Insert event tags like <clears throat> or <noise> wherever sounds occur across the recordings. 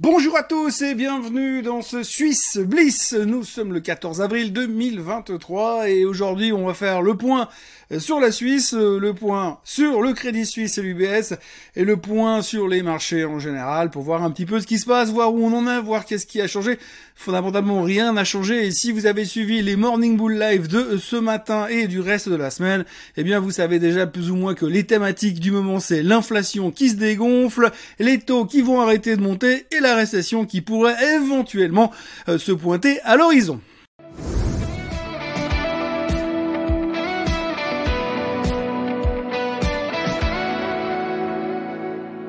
Bonjour à tous et bienvenue dans ce Suisse Bliss. Nous sommes le 14 avril 2023 et aujourd'hui on va faire le point sur la Suisse, le point sur le Crédit Suisse et l'UBS et le point sur les marchés en général pour voir un petit peu ce qui se passe, voir où on en est, voir qu'est-ce qui a changé. Fondamentalement rien n'a changé et si vous avez suivi les Morning Bull Live de ce matin et du reste de la semaine, eh bien vous savez déjà plus ou moins que les thématiques du moment c'est l'inflation qui se dégonfle, les taux qui vont arrêter de monter et qui pourrait éventuellement euh, se pointer à l'horizon.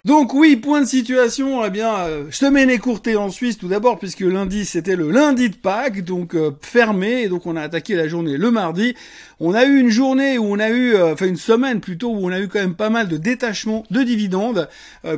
Donc oui, point de situation, eh bien, euh, semaine écourtée en Suisse tout d'abord, puisque lundi c'était le lundi de Pâques, donc euh, fermé, et donc on a attaqué la journée le mardi. On a eu une journée où on a eu, euh, enfin une semaine plutôt, où on a eu quand même pas mal de détachements de dividendes,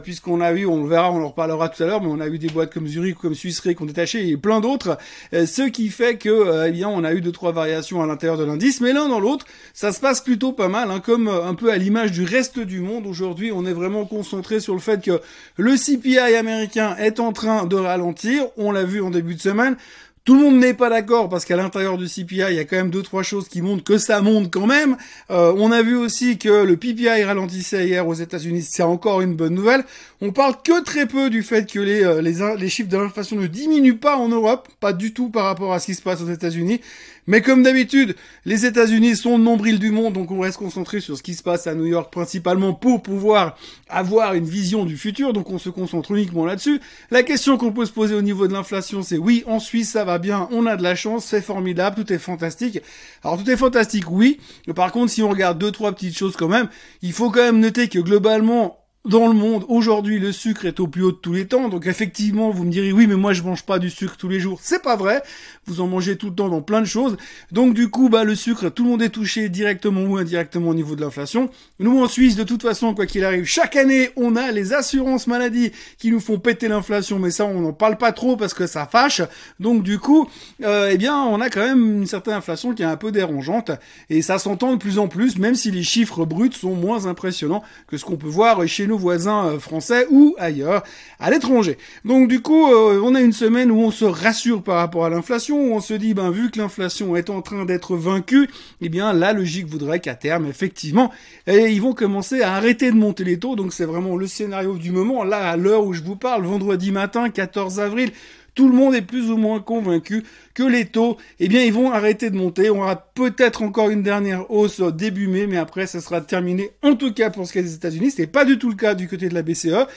puisqu'on a eu, on le verra, on en reparlera tout à l'heure, mais on a eu des boîtes comme Zurich, comme Suisse qui ont détaché, et plein d'autres, ce qui fait que, eh bien, on a eu deux trois variations à l'intérieur de l'indice, mais l'un dans l'autre, ça se passe plutôt pas mal, hein, comme un peu à l'image du reste du monde. Aujourd'hui, on est vraiment concentré sur le fait que le CPI américain est en train de ralentir. On l'a vu en début de semaine. Tout le monde n'est pas d'accord parce qu'à l'intérieur du CPI, il y a quand même deux trois choses qui montrent que ça monte quand même. Euh, on a vu aussi que le PPI ralentissait hier aux États-Unis, c'est encore une bonne nouvelle. On parle que très peu du fait que les euh, les, les chiffres de l'inflation ne diminuent pas en Europe, pas du tout par rapport à ce qui se passe aux États-Unis. Mais comme d'habitude, les États-Unis sont le nombril du monde, donc on reste concentré sur ce qui se passe à New York principalement pour pouvoir avoir une vision du futur, donc on se concentre uniquement là-dessus. La question qu'on peut se poser au niveau de l'inflation, c'est oui, en Suisse ça va bien, on a de la chance, c'est formidable, tout est fantastique. Alors tout est fantastique, oui. Par contre, si on regarde deux, trois petites choses quand même, il faut quand même noter que globalement, dans le monde, aujourd'hui, le sucre est au plus haut de tous les temps. Donc effectivement, vous me direz oui, mais moi je mange pas du sucre tous les jours. C'est pas vrai. Vous en mangez tout le temps dans plein de choses. Donc du coup, bah le sucre, tout le monde est touché directement ou indirectement au niveau de l'inflation. Nous en Suisse, de toute façon, quoi qu'il arrive, chaque année, on a les assurances maladie qui nous font péter l'inflation, mais ça, on n'en parle pas trop parce que ça fâche. Donc du coup, euh, eh bien, on a quand même une certaine inflation qui est un peu dérangeante et ça s'entend de plus en plus, même si les chiffres bruts sont moins impressionnants que ce qu'on peut voir chez nous voisins euh, français ou ailleurs, à l'étranger. Donc du coup, euh, on a une semaine où on se rassure par rapport à l'inflation, où on se dit, ben vu que l'inflation est en train d'être vaincue, eh bien la logique voudrait qu'à terme, effectivement, et ils vont commencer à arrêter de monter les taux. Donc c'est vraiment le scénario du moment. Là, à l'heure où je vous parle, vendredi matin, 14 avril, tout le monde est plus ou moins convaincu que les taux, eh bien, ils vont arrêter de monter. On aura peut-être encore une dernière hausse début mai, mais après, ça sera terminé. En tout cas, pour ce qui est des États-Unis, c'est pas du tout le cas du côté de la BCE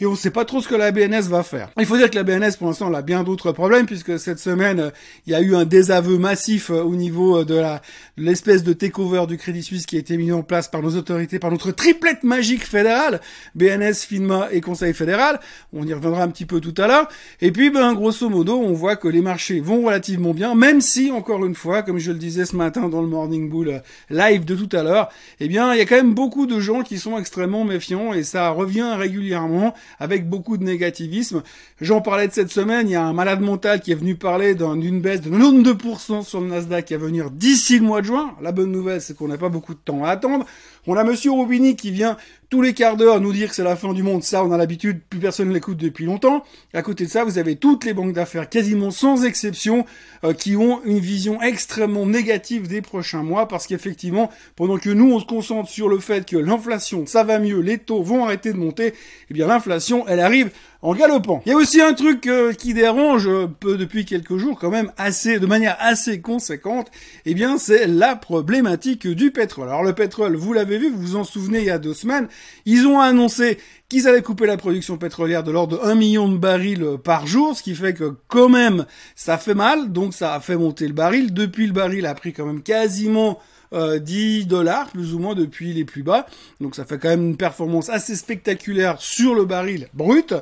et on ne sait pas trop ce que la BNS va faire. Il faut dire que la BNS, pour l'instant, elle a bien d'autres problèmes, puisque cette semaine, il y a eu un désaveu massif euh, au niveau de la l'espèce de takeover du Crédit Suisse qui a été mis en place par nos autorités, par notre triplette magique fédérale, BNS, FINMA et Conseil fédéral. On y reviendra un petit peu tout à l'heure. Et puis, ben, grosso modo, on voit que les marchés vont relativement bien, même si, encore une fois, comme je le disais ce matin dans le Morning Bull euh, live de tout à l'heure, eh bien, il y a quand même beaucoup de gens qui sont extrêmement méfiants et ça revient régulièrement avec beaucoup de négativisme. J'en parlais de cette semaine, il y a un malade mental qui est venu parler d'une baisse de 92% sur le Nasdaq qui va venir d'ici le mois de juin. La bonne nouvelle, c'est qu'on n'a pas beaucoup de temps à attendre. On a Monsieur Robini qui vient tous les quarts d'heure nous dire que c'est la fin du monde. Ça, on a l'habitude, plus personne ne l'écoute depuis longtemps. À côté de ça, vous avez toutes les banques d'affaires, quasiment sans exception, euh, qui ont une vision extrêmement négative des prochains mois, parce qu'effectivement, pendant que nous, on se concentre sur le fait que l'inflation, ça va mieux, les taux vont arrêter de monter, eh bien l'inflation, elle arrive en galopant. Il y a aussi un truc euh, qui dérange euh, depuis quelques jours quand même assez de manière assez conséquente, eh bien c'est la problématique du pétrole. Alors le pétrole, vous l'avez vu, vous vous en souvenez il y a deux semaines, ils ont annoncé qu'ils allaient couper la production pétrolière de l'ordre de 1 million de barils euh, par jour, ce qui fait que quand même ça fait mal, donc ça a fait monter le baril. Depuis le baril a pris quand même quasiment 10 euh, dollars plus ou moins depuis les plus bas. Donc ça fait quand même une performance assez spectaculaire sur le baril brut.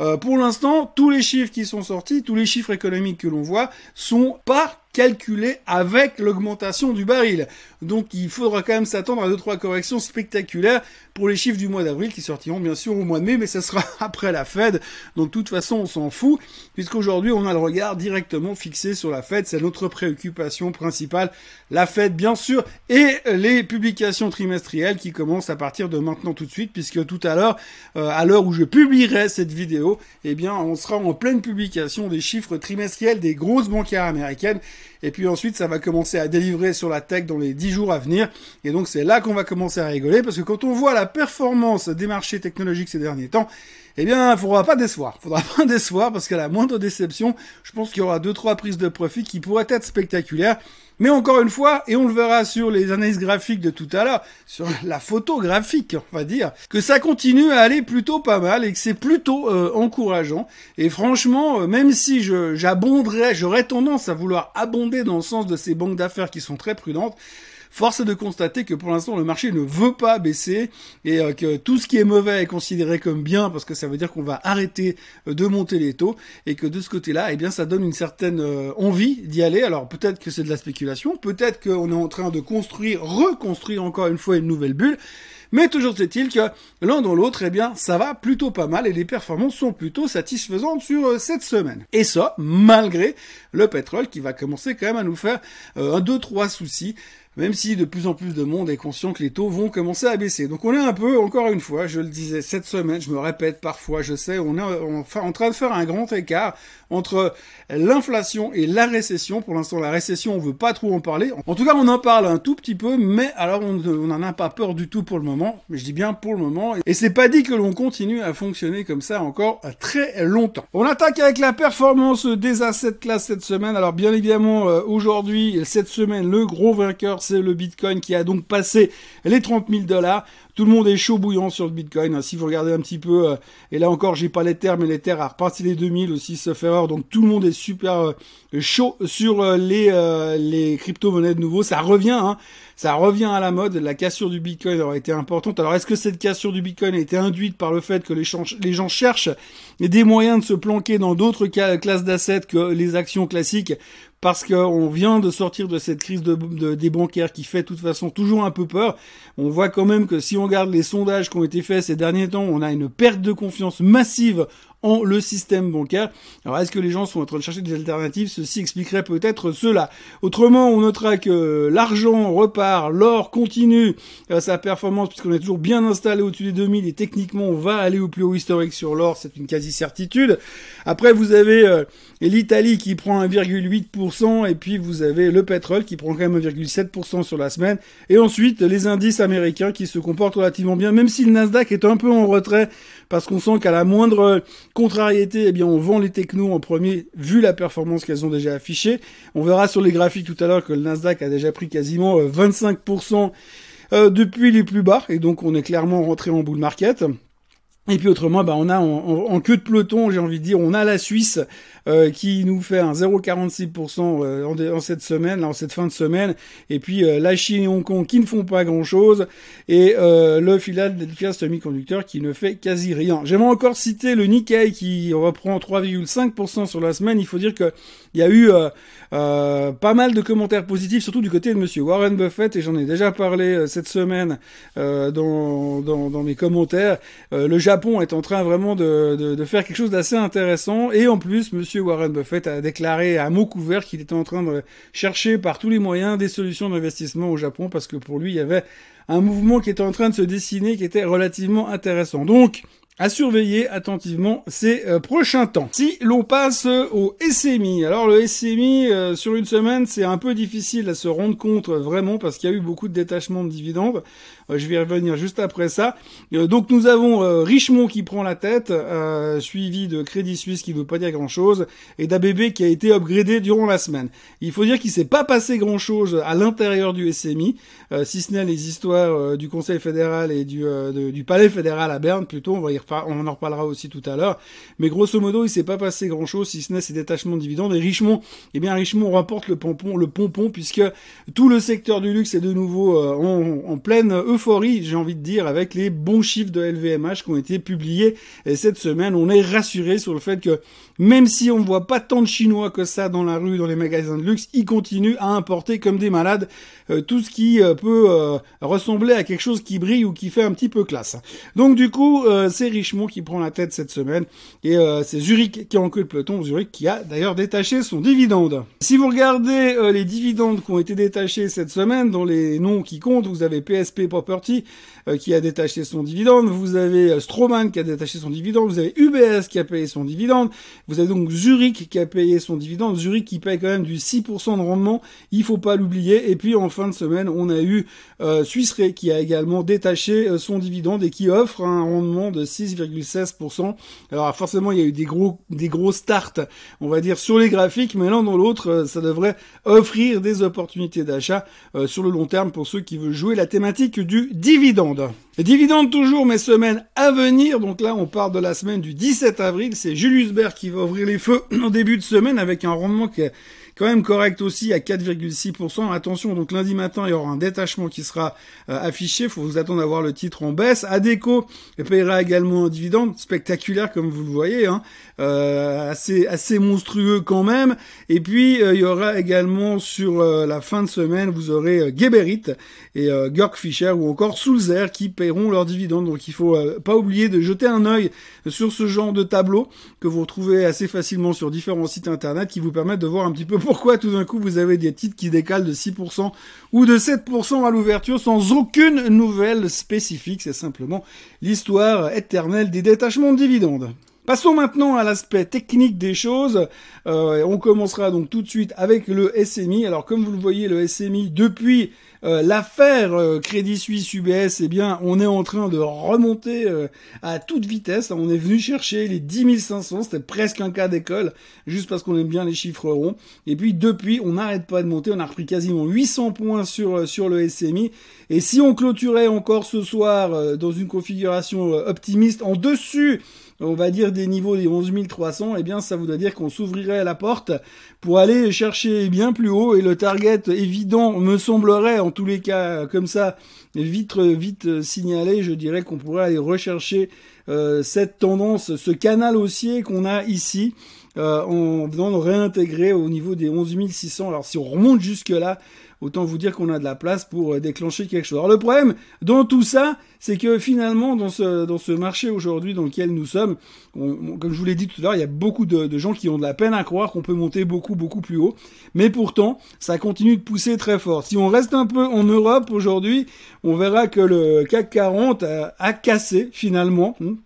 Euh, pour l'instant, tous les chiffres qui sont sortis, tous les chiffres économiques que l'on voit sont pas calculé avec l'augmentation du baril. Donc il faudra quand même s'attendre à deux trois corrections spectaculaires pour les chiffres du mois d'avril qui sortiront bien sûr au mois de mai, mais ça sera <laughs> après la Fed. Donc de toute façon, on s'en fout puisqu'aujourd'hui on a le regard directement fixé sur la Fed, c'est notre préoccupation principale. La Fed bien sûr et les publications trimestrielles qui commencent à partir de maintenant tout de suite puisque tout à l'heure euh, à l'heure où je publierai cette vidéo, eh bien on sera en pleine publication des chiffres trimestriels des grosses bancaires américaines et puis ensuite, ça va commencer à délivrer sur la tech dans les 10 jours à venir. Et donc, c'est là qu'on va commencer à rigoler parce que quand on voit la performance des marchés technologiques ces derniers temps, eh bien, il faudra pas décevoir. Faudra <laughs> pas décevoir parce qu'à la moindre déception, je pense qu'il y aura deux, trois prises de profit qui pourraient être spectaculaires. Mais encore une fois, et on le verra sur les analyses graphiques de tout à l'heure, sur la photo graphique, on va dire, que ça continue à aller plutôt pas mal et que c'est plutôt euh, encourageant. Et franchement, euh, même si j'abonderais, j'aurais tendance à vouloir abonder dans le sens de ces banques d'affaires qui sont très prudentes, Force est de constater que pour l'instant le marché ne veut pas baisser et euh, que tout ce qui est mauvais est considéré comme bien parce que ça veut dire qu'on va arrêter euh, de monter les taux et que de ce côté-là, eh bien ça donne une certaine euh, envie d'y aller. Alors peut-être que c'est de la spéculation, peut-être qu'on est en train de construire, reconstruire encore une fois une nouvelle bulle. Mais toujours est-il que l'un dans l'autre, eh bien, ça va plutôt pas mal et les performances sont plutôt satisfaisantes sur cette semaine. Et ça, malgré le pétrole qui va commencer quand même à nous faire un, deux, trois soucis même si de plus en plus de monde est conscient que les taux vont commencer à baisser. Donc on est un peu, encore une fois, je le disais cette semaine, je me répète parfois, je sais, on est en train de faire un grand écart entre l'inflation et la récession. Pour l'instant, la récession, on veut pas trop en parler. En tout cas, on en parle un tout petit peu, mais alors on n'en a pas peur du tout pour le moment. Mais je dis bien pour le moment. Et c'est pas dit que l'on continue à fonctionner comme ça encore très longtemps. On attaque avec la performance des assets class cette semaine. Alors bien évidemment, euh, aujourd'hui, cette semaine, le gros vainqueur, c'est le Bitcoin qui a donc passé les 30 000 dollars. Tout le monde est chaud bouillant sur le Bitcoin. Si vous regardez un petit peu, euh, et là encore, j'ai pas les terres, mais les terres a reparti les 2000 aussi, sauf erreur. Donc tout le monde est super euh, chaud sur euh, les les crypto-monnaies de nouveau. Ça revient, hein. ça revient à la mode. La cassure du Bitcoin aurait été importante. Alors est-ce que cette cassure du Bitcoin a été induite par le fait que les, les gens cherchent des moyens de se planquer dans d'autres classes d'assets que les actions classiques? Parce qu'on vient de sortir de cette crise de, des bancaires qui fait de toute façon toujours un peu peur. On voit quand même que si on regarde les sondages qui ont été faits ces derniers temps, on a une perte de confiance massive en le système bancaire. Alors est-ce que les gens sont en train de chercher des alternatives? Ceci expliquerait peut-être cela. Autrement, on notera que l'argent repart, l'or continue sa performance puisqu'on est toujours bien installé au-dessus des 2000 et techniquement on va aller au plus haut historique sur l'or, c'est une quasi-certitude. Après vous avez euh, l'Italie qui prend 1,8% et puis vous avez le pétrole qui prend quand même 1,7% sur la semaine et ensuite les indices américains qui se comportent relativement bien même si le Nasdaq est un peu en retrait parce qu'on sent qu'à la moindre contrariété, eh bien, on vend les technos en premier, vu la performance qu'elles ont déjà affichée. On verra sur les graphiques tout à l'heure que le Nasdaq a déjà pris quasiment 25% euh, euh, depuis les plus bas, et donc on est clairement rentré en bull market. Et puis autrement, bah on a en, queue de peloton, j'ai envie de dire, on a la Suisse euh, qui nous fait un 0,46% euh, en, cette semaine, là, en cette fin de semaine, et puis euh, la Chine et Hong Kong qui ne font pas grand-chose, et le Philadelphia Semiconductor qui ne fait quasi rien. J'aimerais encore citer le Nikkei qui reprend 3,5% sur la semaine. Il faut dire que il y a eu pas mal de commentaires positifs, surtout du côté de Monsieur Warren Buffett, et j'en ai déjà parlé cette semaine dans, dans, dans, mes commentaires. le Japon est en train vraiment de, de, de faire quelque chose d'assez intéressant, et en plus, Monsieur Warren Buffett a déclaré à mot couvert qu'il était en train de chercher par tous les moyens des solutions d'investissement au Japon parce que pour lui, il y avait un mouvement qui était en train de se dessiner qui était relativement intéressant. Donc, à surveiller attentivement ces euh, prochains temps. Si l'on passe au SMI, alors le SMI euh, sur une semaine c'est un peu difficile à se rendre compte vraiment parce qu'il y a eu beaucoup de détachements de dividendes. Euh, je vais y revenir juste après ça. Euh, donc nous avons euh, Richemont qui prend la tête, suivi de Crédit Suisse qui ne veut pas dire grand-chose, et d'ABB qui a été upgradé durant la semaine. Il faut dire qu'il s'est pas passé grand-chose à l'intérieur du SMI, si ce n'est les histoires du Conseil fédéral et du, du Palais fédéral à Berne, plutôt, on, va y on en reparlera aussi tout à l'heure. Mais grosso modo, il s'est pas passé grand-chose, si ce n'est ces détachements de dividendes. Et Richemont, eh bien Richemont remporte le pompon, le pompon, puisque tout le secteur du luxe est de nouveau en, en pleine euphorie, j'ai envie de dire, avec les bons chiffres de LVMH qui ont été publiés cette semaine. On est rassuré sur le fait que même si on ne voit pas tant de Chinois que ça dans la rue, dans les magasins de luxe, ils continuent à importer comme des malades euh, tout ce qui euh, peut euh, ressembler à quelque chose qui brille ou qui fait un petit peu classe. Donc du coup, c'est Richemont qui prend la tête cette semaine et c'est Zurich qui a en queue le peloton. Zurich qui a d'ailleurs détaché son dividende. Si vous regardez les dividendes qui ont été détachés cette semaine, dans les noms qui comptent, vous avez PSP Property qui a détaché son dividende, vous avez Stroman qui a détaché son dividende, vous avez UBS qui a payé son dividende, vous avez donc Zurich qui a payé son dividende, Zurich qui paye quand même du 6% de rendement, il faut pas l'oublier, et puis en fin de semaine, on a eu euh, qui a également détaché euh, son dividende et qui offre un rendement de 6,16%. Alors forcément, il y a eu des gros des gros starts, on va dire sur les graphiques, mais l'un dans l'autre, euh, ça devrait offrir des opportunités d'achat euh, sur le long terme pour ceux qui veulent jouer la thématique du dividende. Dividende toujours, mes semaines à venir. Donc là, on part de la semaine du 17 avril. C'est Julius Baer qui va ouvrir les feux <clears throat> en début de semaine avec un rendement qui est quand même correct aussi à 4,6%. Attention, donc lundi matin, il y aura un détachement qui sera euh, affiché. Il faut vous attendre à voir le titre en baisse. Adeco payera également un dividende spectaculaire, comme vous le voyez, hein. euh, assez assez monstrueux quand même. Et puis euh, il y aura également sur la fin de semaine, vous aurez Geberit et Görg Fischer ou encore Sulzer qui paieront leurs dividendes. Donc il faut pas oublier de jeter un œil sur ce genre de tableau que vous retrouvez assez facilement sur différents sites internet qui vous permettent de voir un petit peu pourquoi tout d'un coup vous avez des titres qui décalent de 6% ou de 7% à l'ouverture sans aucune nouvelle spécifique. C'est simplement l'histoire éternelle des détachements de dividendes. Passons maintenant à l'aspect technique des choses. Euh, on commencera donc tout de suite avec le SMI. Alors comme vous le voyez, le SMI depuis euh, l'affaire euh, Crédit Suisse UBS, eh bien, on est en train de remonter euh, à toute vitesse. On est venu chercher les 10 500, c'était presque un cas d'école, juste parce qu'on aime bien les chiffres ronds. Et puis depuis, on n'arrête pas de monter. On a repris quasiment 800 points sur sur le SMI. Et si on clôturait encore ce soir dans une configuration optimiste en dessus on va dire des niveaux des 11 300, eh bien ça voudrait dire qu'on s'ouvrirait la porte pour aller chercher bien plus haut et le target évident me semblerait en tous les cas comme ça vite vite signalé, je dirais qu'on pourrait aller rechercher euh, cette tendance, ce canal haussier qu'on a ici. Euh, en venant de réintégrer au niveau des 11 600. Alors si on remonte jusque là, autant vous dire qu'on a de la place pour euh, déclencher quelque chose. Alors le problème dans tout ça, c'est que finalement dans ce dans ce marché aujourd'hui dans lequel nous sommes, comme je vous l'ai dit tout à l'heure, il y a beaucoup de, gens qui ont de la peine à croire qu'on peut monter beaucoup beaucoup plus haut, mais pourtant ça continue de pousser très fort. Si on reste un peu en Europe aujourd'hui, on verra que le CAC 40 a, cassé finalement. Hmm.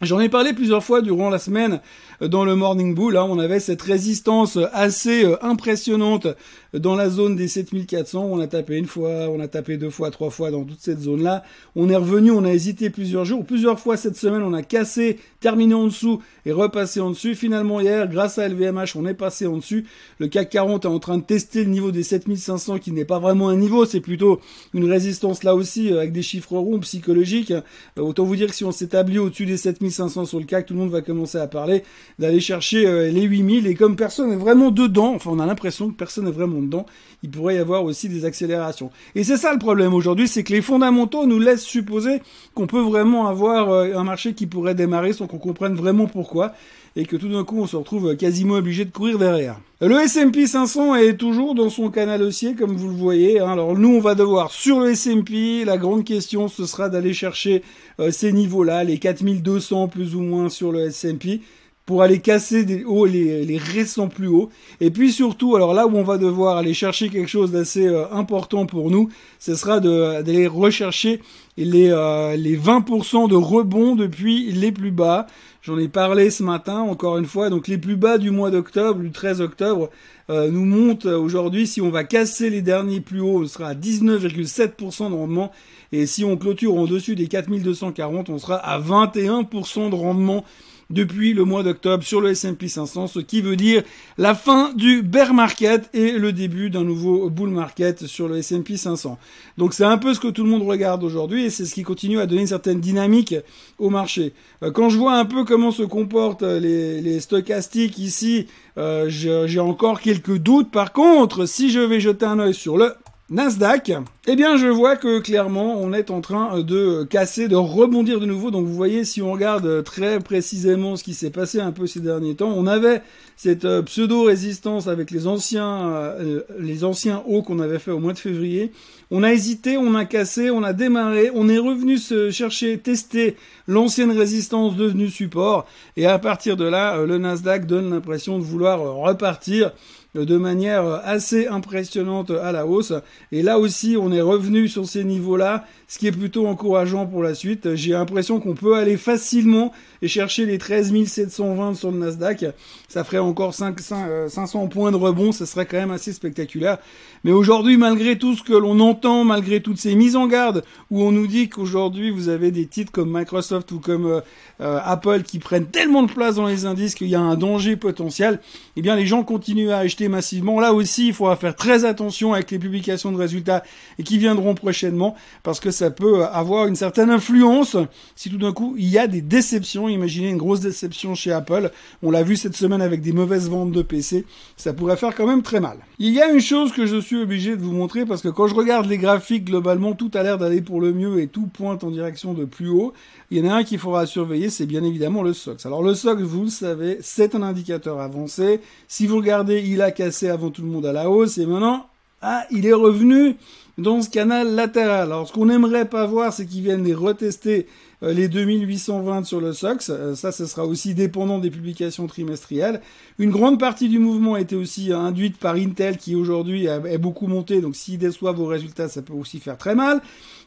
J'en ai parlé plusieurs fois durant la semaine dans le Morning Bull. Hein, on avait cette résistance assez euh, impressionnante dans la zone des 7400. On a tapé une fois, on a tapé deux fois, trois fois dans toute cette zone-là. On est revenu, on a hésité plusieurs jours. Plusieurs fois cette semaine, on a cassé, terminé en dessous et repassé en dessus. Finalement, hier, grâce à LVMH, on est passé en dessus. Le CAC 40 est en train de tester le niveau des 7500 qui n'est pas vraiment un niveau, c'est plutôt une résistance là aussi euh, avec des chiffres ronds psychologiques. Euh, autant vous dire que si on s'établit au-dessus des 7500 sur le CAC, tout le monde va commencer à parler d'aller chercher euh, les 8000 et comme personne n'est vraiment dedans, enfin on a l'impression que personne n'est vraiment dedans, il pourrait y avoir aussi des accélérations. Et c'est ça le problème aujourd'hui, c'est que les fondamentaux nous laissent supposer qu'on peut vraiment avoir euh, un marché qui pourrait démarrer sans qu'on comprenne vraiment pourquoi et que tout d'un coup on se retrouve quasiment obligé de courir derrière. Le S&P 500 est toujours dans son canal haussier comme vous le voyez. Hein. Alors nous on va devoir sur le S&P, la grande question ce sera d'aller chercher euh, ces niveaux-là, les 4200 plus ou moins sur le S&P pour aller casser des hauts, les, les récents plus hauts. Et puis surtout, alors là où on va devoir aller chercher quelque chose d'assez euh, important pour nous, ce sera d'aller rechercher les, euh, les 20% de rebond depuis les plus bas. J'en ai parlé ce matin, encore une fois. Donc les plus bas du mois d'octobre, du 13 octobre, euh, nous montent aujourd'hui. Si on va casser les derniers plus hauts, on sera à 19,7% de rendement. Et si on clôture en dessus des 4240, on sera à 21% de rendement depuis le mois d'octobre sur le S&P 500, ce qui veut dire la fin du bear market et le début d'un nouveau bull market sur le S&P 500. Donc c'est un peu ce que tout le monde regarde aujourd'hui et c'est ce qui continue à donner une certaine dynamique au marché. Euh, quand je vois un peu comment se comportent les, les stochastiques ici, euh, j'ai encore quelques doutes. Par contre, si je vais jeter un œil sur le Nasdaq, eh bien je vois que clairement on est en train de casser, de rebondir de nouveau. Donc vous voyez si on regarde très précisément ce qui s'est passé un peu ces derniers temps, on avait cette euh, pseudo-résistance avec les anciens, euh, les anciens hauts qu'on avait fait au mois de février. On a hésité, on a cassé, on a démarré, on est revenu se chercher, tester l'ancienne résistance devenue support, et à partir de là, euh, le Nasdaq donne l'impression de vouloir repartir de manière assez impressionnante à la hausse. Et là aussi, on est revenu sur ces niveaux-là, ce qui est plutôt encourageant pour la suite. J'ai l'impression qu'on peut aller facilement et chercher les 13 720 sur le Nasdaq. Ça ferait encore 5, 500 points de rebond, ça serait quand même assez spectaculaire. Mais aujourd'hui, malgré tout ce que l'on entend, malgré toutes ces mises en garde, où on nous dit qu'aujourd'hui vous avez des titres comme Microsoft ou comme euh, euh, Apple qui prennent tellement de place dans les indices qu'il y a un danger potentiel, eh bien les gens continuent à acheter massivement. Là aussi, il faudra faire très attention avec les publications de résultats et qui viendront prochainement, parce que ça peut avoir une certaine influence si tout d'un coup il y a des déceptions. Imaginez une grosse déception chez Apple. On l'a vu cette semaine avec des mauvaises ventes de PC. Ça pourrait faire quand même très mal. Il y a une chose que je suis obligé de vous montrer parce que quand je regarde les graphiques, globalement, tout a l'air d'aller pour le mieux et tout pointe en direction de plus haut. Il y en a un qu'il faudra surveiller, c'est bien évidemment le SOX. Alors le SOX, vous le savez, c'est un indicateur avancé. Si vous regardez, il a cassé avant tout le monde à la hausse et maintenant, ah, il est revenu dans ce canal latéral. Alors ce qu'on aimerait pas voir, c'est qu'ils viennent les retester les 2820 sur le SOX. Euh, ça, ce sera aussi dépendant des publications trimestrielles. Une grande partie du mouvement a été aussi induite par Intel qui aujourd'hui est beaucoup monté. Donc s'il déçoit vos résultats, ça peut aussi faire très mal.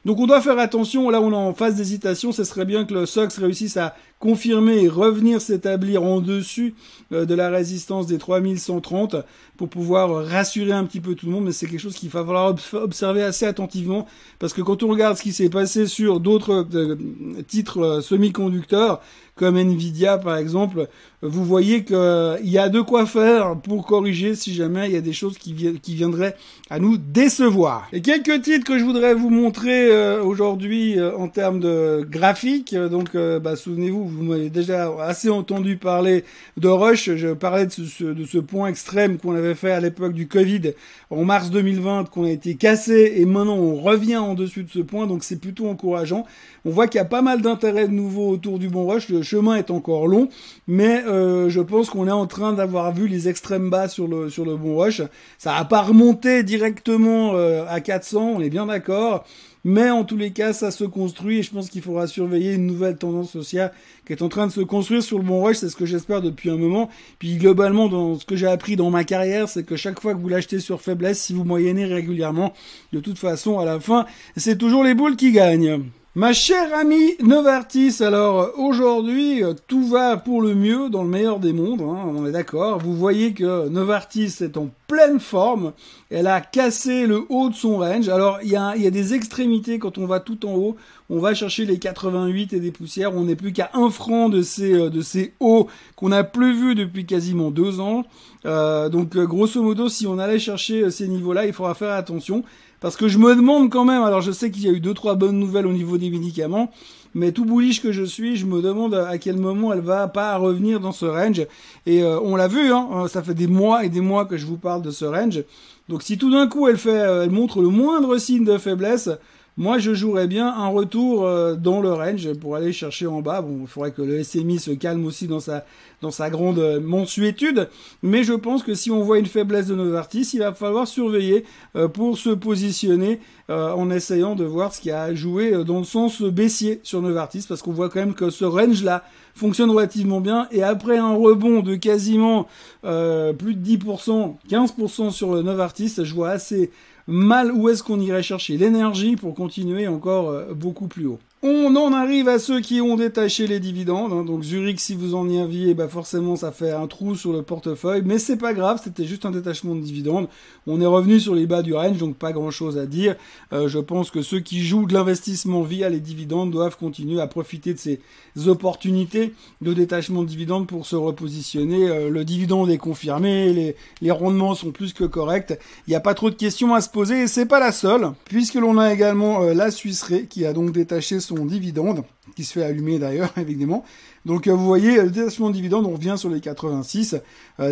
Donc on doit faire attention. Là, on est en phase d'hésitation. Ce serait bien que le SOX réussisse à confirmer et revenir s'établir en dessus euh, de la résistance des 3130 pour pouvoir rassurer un petit peu tout le monde. Mais c'est quelque chose qu'il va falloir observer assez attentivement parce que quand on regarde ce qui s'est passé sur d'autres titres euh, semi-conducteurs, comme Nvidia par exemple, vous voyez qu'il y a de quoi faire pour corriger si jamais il y a des choses qui, qui viendraient à nous décevoir. Et quelques titres que je voudrais vous montrer euh, aujourd'hui euh, en termes de graphique. Donc, bah, souvenez-vous, vous, m'avez déjà assez entendu parler de Rush. Je parlais de ce, point extrême qu'on avait fait à l'époque du Covid en mars 2020, qu'on a été cassé et maintenant on revient en dessus de ce point. Donc c'est plutôt encourageant. On voit qu'il y a pas mal d'intérêt de nouveau autour du bon rush. Chemin est encore long, mais euh, je pense qu'on est en train d'avoir vu les extrêmes bas sur le sur le bon rush. Ça a pas remonté directement euh, à 400, on est bien d'accord. Mais en tous les cas, ça se construit et je pense qu'il faudra surveiller une nouvelle tendance sociale qui est en train de se construire sur le bon rush. C'est ce que j'espère depuis un moment. Puis globalement, dans ce que j'ai appris dans ma carrière, c'est que chaque fois que vous l'achetez sur faiblesse, si vous moyennez régulièrement, de toute façon, à la fin, c'est toujours les boules qui gagnent. Ma chère amie Novartis, alors aujourd'hui tout va pour le mieux dans le meilleur des mondes, hein, on est d'accord. Vous voyez que Novartis est en pleine forme, elle a cassé le haut de son range. Alors il y a, des extrémités quand on va tout en haut, on va chercher les 88 et des poussières, on n'est plus qu'à un franc de ces, euh, de ces hauts qu'on n'a plus vus depuis quasiment deux ans. Euh, donc grosso modo, si on allait chercher ces niveaux-là, il faudra faire attention. Parce que je me demande quand même, alors je sais qu'il y a eu deux trois bonnes nouvelles au niveau des médicaments, mais tout bullish que je suis, je me demande à quel moment elle va pas revenir dans ce range. Et euh, on l'a vu, hein, euh, ça fait des mois et des mois que je vous parle de ce range. Donc si tout d'un coup elle fait, euh, elle montre le moindre signe de faiblesse, moi, je jouerais bien un retour euh, dans le range pour aller chercher en bas. Bon, il faudrait que le SMI se calme aussi dans sa dans sa grande euh, mensuétude, mais je pense que si on voit une faiblesse de Novartis, il va falloir surveiller euh, pour se positionner en essayant de voir ce qui a joué dans le sens baissier sur Novartis, parce qu'on voit quand même que ce range-là fonctionne relativement bien, et après un rebond de quasiment plus de 10%, 15% sur Novartis, je vois assez mal où est-ce qu'on irait chercher l'énergie pour continuer encore euh, beaucoup plus haut? On en arrive à ceux qui ont détaché les dividendes. Hein. Donc Zurich, si vous en y aviez, bah forcément ça fait un trou sur le portefeuille, mais c'est pas grave, c'était juste un détachement de dividendes. On est revenu sur les bas du range, donc pas grand chose à dire. Euh, je pense que ceux qui jouent de l'investissement via les dividendes doivent continuer à profiter de ces opportunités de détachement de dividendes pour se repositionner. Euh, le dividende est confirmé, les, les rendements sont plus que corrects. Il n'y a pas trop de questions à se poser et c'est pas la seule, puisque l'on a également euh, la Suisse qui a donc détaché son dividende, qui se fait allumer d'ailleurs, <laughs> évidemment. Donc vous voyez, le détachement de dividendes, on revient sur les 86.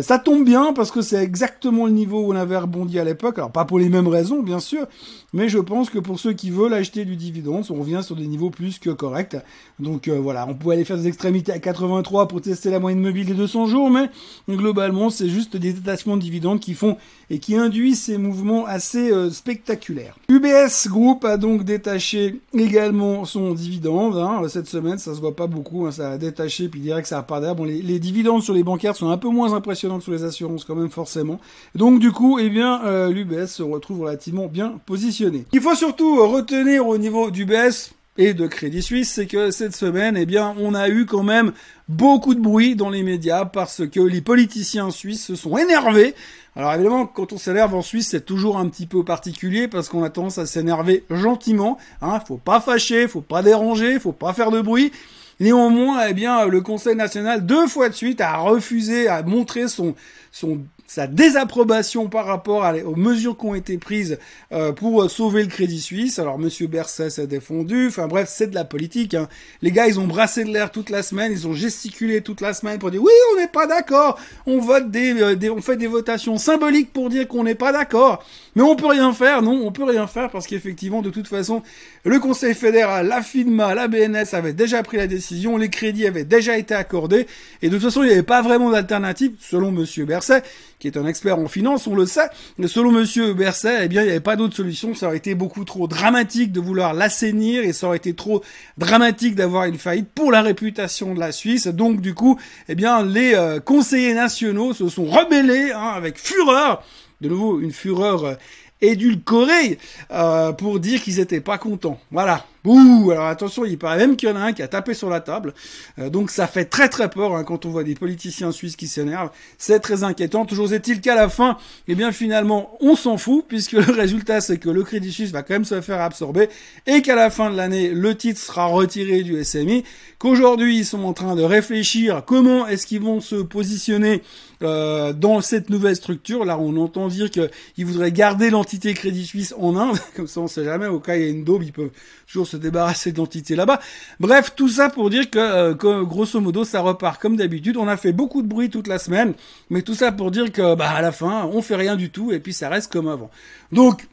ça tombe bien parce que c'est exactement le niveau où on avait rebondi à l'époque. Alors pas pour les mêmes raisons, bien sûr, mais je pense que pour ceux qui veulent acheter du dividende, on revient sur des niveaux plus que corrects. Donc voilà, on pouvait aller faire des extrémités à 83 pour tester la moyenne mobile des 200 jours, mais globalement, c'est juste des détachements de dividendes qui font et qui induisent ces mouvements assez spectaculaires. UBS Group a donc détaché également son dividende. Hein. Cette semaine, ça se voit pas beaucoup, hein. ça a détaché puis direct ça repart derrière. Bon, les, dividendes sur les bancaires sont un peu moins impressionnants que sur les assurances quand même forcément. Donc du coup, eh bien, euh, l'UBS se retrouve relativement bien positionné. Il faut surtout retenir au niveau d'UBS et de Crédit Suisse, c'est que cette semaine, eh bien, on a eu quand même beaucoup de bruit dans les médias parce que les politiciens suisses se sont énervés. Alors évidemment, quand on s'énerve en Suisse, c'est toujours un petit peu particulier parce qu'on a tendance à s'énerver gentiment. Hein, faut pas fâcher, faut pas déranger, faut pas faire de bruit. Néanmoins, eh bien, le Conseil national, deux fois de suite, a refusé, à montrer son, son sa désapprobation par rapport aux mesures qui ont été prises euh, pour sauver le Crédit Suisse. Alors Monsieur Berset s'est défendu. Enfin bref, c'est de la politique. Hein. Les gars, ils ont brassé de l'air toute la semaine, ils ont gesticulé toute la semaine pour dire oui, on n'est pas d'accord. On vote des, euh, des, on fait des votations symboliques pour dire qu'on n'est pas d'accord. Mais on peut rien faire, non, on peut rien faire parce qu'effectivement, de toute façon, le Conseil fédéral, la FINMA, la BNS avaient déjà pris la décision, les crédits avaient déjà été accordés, et de toute façon, il n'y avait pas vraiment d'alternative, selon Monsieur Berset, qui est un expert en finance, on le sait. Mais selon Monsieur Berset, eh bien, il n'y avait pas d'autre solution. Ça aurait été beaucoup trop dramatique de vouloir l'assainir et ça aurait été trop dramatique d'avoir une faillite pour la réputation de la Suisse. Donc, du coup, eh bien, les euh, conseillers nationaux se sont rebellés hein, avec fureur. De nouveau, une fureur euh, édulcorée euh, pour dire qu'ils étaient pas contents. Voilà. Ouh, alors attention, il paraît même qu'il y en a un qui a tapé sur la table. Euh, donc ça fait très très peur hein, quand on voit des politiciens suisses qui s'énervent. C'est très inquiétant. Toujours est-il qu'à la fin, eh bien finalement, on s'en fout puisque <laughs> le résultat c'est que le Crédit Suisse va quand même se faire absorber et qu'à la fin de l'année, le titre sera retiré du SMI. Qu'aujourd'hui, ils sont en train de réfléchir comment est-ce qu'ils vont se positionner euh, dans cette nouvelle structure. Là, on entend dire qu'ils voudraient garder l'entité Crédit Suisse en Inde. <laughs> Comme ça, on sait jamais. Au cas il y a une daube, ils peuvent toujours se débarrasser d'entités là-bas. Bref, tout ça pour dire euh, que, grosso modo, ça repart comme d'habitude. On a fait beaucoup de bruit toute la semaine, mais tout ça pour dire que, bah, à la fin, on fait rien du tout et puis ça reste comme avant. Donc,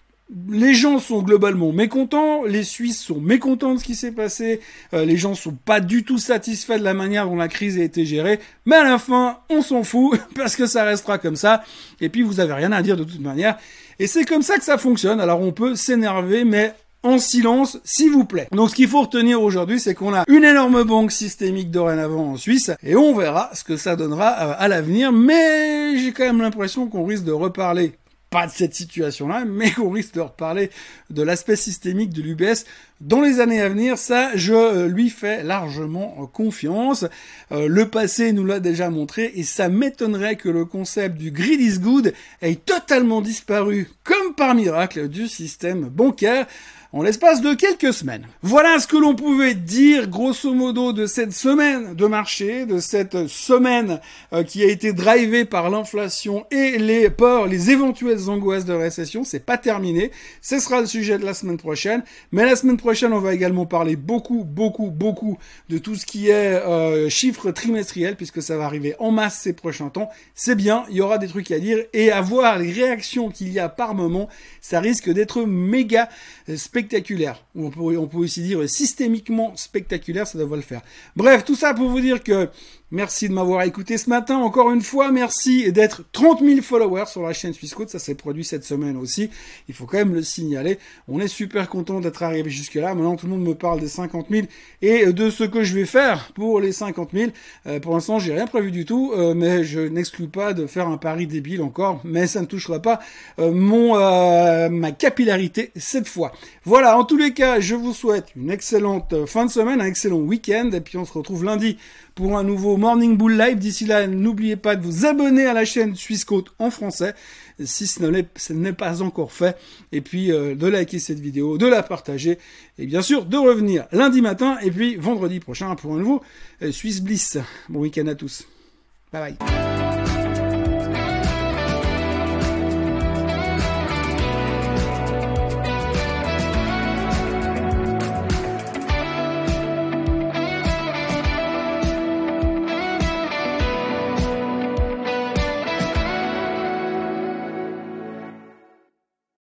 les gens sont globalement mécontents, les Suisses sont mécontents de ce qui s'est passé, euh, les gens sont pas du tout satisfaits de la manière dont la crise a été gérée, mais à la fin, on s'en fout <laughs> parce que ça restera comme ça. Et puis vous avez rien à dire de toute manière. Et c'est comme ça que ça fonctionne. Alors on peut s'énerver, mais en silence, s'il vous plaît. Donc ce qu'il faut retenir aujourd'hui, c'est qu'on a une énorme banque systémique dorénavant en Suisse, et on verra ce que ça donnera euh, à l'avenir, mais j'ai quand même l'impression qu'on risque de reparler pas de cette situation-là, mais <laughs> qu'on risque de reparler de l'aspect systémique de l'UBS dans les années à venir. Ça, je euh, lui fais largement confiance. Euh, le passé nous l'a déjà montré et ça m'étonnerait que le concept du greed is good ait totalement disparu comme par miracle du système bancaire en l'espace de quelques semaines. Voilà ce que l'on pouvait dire grosso modo de cette semaine de marché, de cette semaine euh, qui a été drivée par l'inflation et les peurs, les éventuelles angoisses de récession. C'est pas terminé. Ce sera le sujet de la semaine prochaine. Mais la semaine prochaine, on va également parler beaucoup, beaucoup, beaucoup de tout ce qui est euh, chiffres trimestriels puisque ça va arriver en masse ces prochains temps. C'est bien, il y aura des trucs à dire et à voir les réactions qu'il y a par moment, ça risque d'être méga spectaculaire spectaculaire, on peut, on peut aussi dire systémiquement spectaculaire, ça devrait le faire. Bref, tout ça pour vous dire que Merci de m'avoir écouté ce matin. Encore une fois, merci d'être 30 000 followers sur la chaîne Swissquote. Ça s'est produit cette semaine aussi. Il faut quand même le signaler. On est super content d'être arrivé jusque là. Maintenant, tout le monde me parle des 50 000 et de ce que je vais faire pour les 50 000. Euh, pour l'instant, j'ai rien prévu du tout, euh, mais je n'exclus pas de faire un pari débile encore. Mais ça ne touchera pas euh, mon ma capillarité cette fois. Voilà. En tous les cas, je vous souhaite une excellente fin de semaine, un excellent week-end, et puis on se retrouve lundi pour un nouveau Morning Bull Live. D'ici là, n'oubliez pas de vous abonner à la chaîne Suisse en français, si ce n'est pas encore fait. Et puis euh, de liker cette vidéo, de la partager. Et bien sûr, de revenir lundi matin et puis vendredi prochain pour un nouveau euh, Swiss Bliss. Bon week-end à tous. Bye bye.